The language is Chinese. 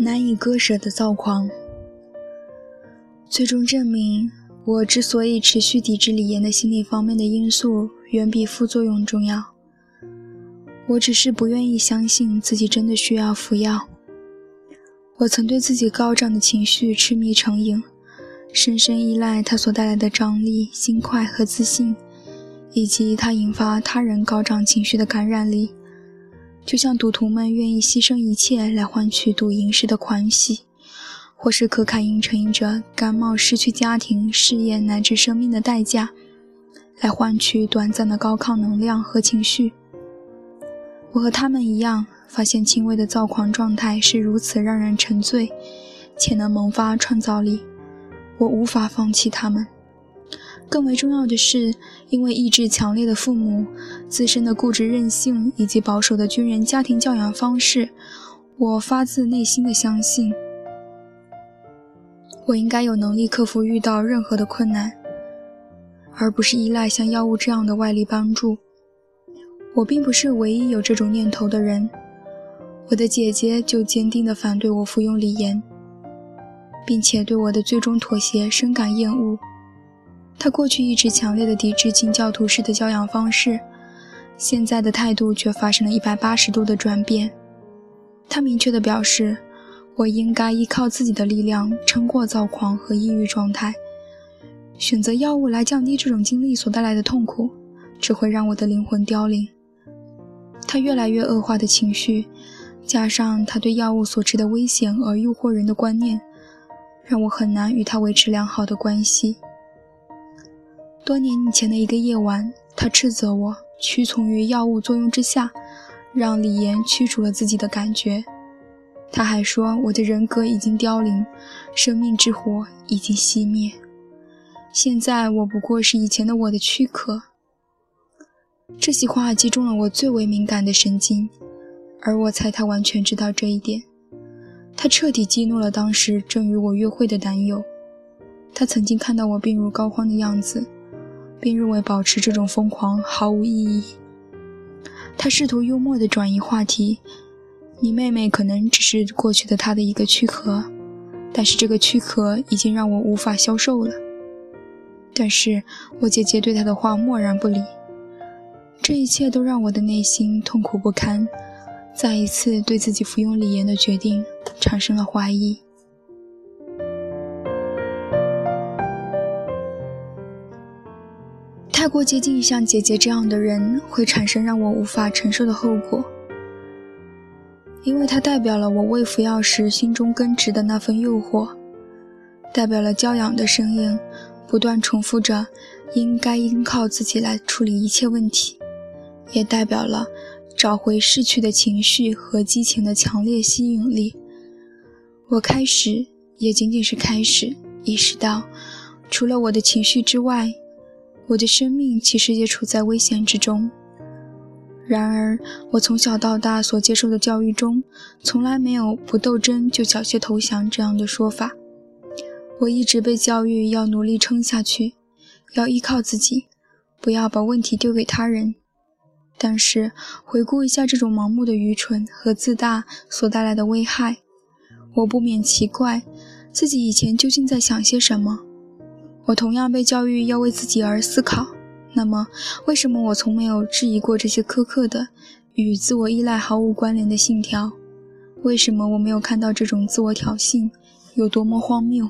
难以割舍的躁狂，最终证明，我之所以持续抵制李岩的心理方面的因素，远比副作用重要。我只是不愿意相信自己真的需要服药。我曾对自己高涨的情绪痴迷成瘾，深深依赖它所带来的张力、心快和自信，以及它引发他人高涨情绪的感染力。就像赌徒们愿意牺牲一切来换取赌赢时的欢喜，或是可卡因成瘾者甘冒失去家庭、事业乃至生命的代价，来换取短暂的高亢能量和情绪。我和他们一样，发现轻微的躁狂状态是如此让人沉醉，且能萌发创造力。我无法放弃他们。更为重要的是，因为意志强烈的父母、自身的固执任性以及保守的军人家庭教养方式，我发自内心的相信，我应该有能力克服遇到任何的困难，而不是依赖像药物这样的外力帮助。我并不是唯一有这种念头的人，我的姐姐就坚定地反对我服用锂盐，并且对我的最终妥协深感厌恶。他过去一直强烈的抵制清教徒式的教养方式，现在的态度却发生了一百八十度的转变。他明确的表示，我应该依靠自己的力量撑过躁狂和抑郁状态。选择药物来降低这种经历所带来的痛苦，只会让我的灵魂凋零。他越来越恶化的情绪，加上他对药物所持的危险而诱惑人的观念，让我很难与他维持良好的关系。多年以前的一个夜晚，他斥责我屈从于药物作用之下，让李岩驱逐了自己的感觉。他还说我的人格已经凋零，生命之火已经熄灭。现在我不过是以前的我的躯壳。这些话击中了我最为敏感的神经，而我猜他完全知道这一点。他彻底激怒了当时正与我约会的男友。他曾经看到我病入膏肓的样子。并认为保持这种疯狂毫无意义。他试图幽默地转移话题：“你妹妹可能只是过去的她的一个躯壳，但是这个躯壳已经让我无法消受了。”但是我姐姐对他的话漠然不理。这一切都让我的内心痛苦不堪，再一次对自己服用李岩的决定产生了怀疑。太过接近像姐姐这样的人，会产生让我无法承受的后果，因为它代表了我未服药时心中根植的那份诱惑，代表了教养的声音不断重复着“应该依靠自己来处理一切问题”，也代表了找回逝去的情绪和激情的强烈吸引力。我开始，也仅仅是开始，意识到，除了我的情绪之外。我的生命其实也处在危险之中。然而，我从小到大所接受的教育中，从来没有“不斗争就缴械投降”这样的说法。我一直被教育要努力撑下去，要依靠自己，不要把问题丢给他人。但是，回顾一下这种盲目的愚蠢和自大所带来的危害，我不免奇怪，自己以前究竟在想些什么。我同样被教育要为自己而思考，那么为什么我从没有质疑过这些苛刻的、与自我依赖毫无关联的信条？为什么我没有看到这种自我挑衅有多么荒谬？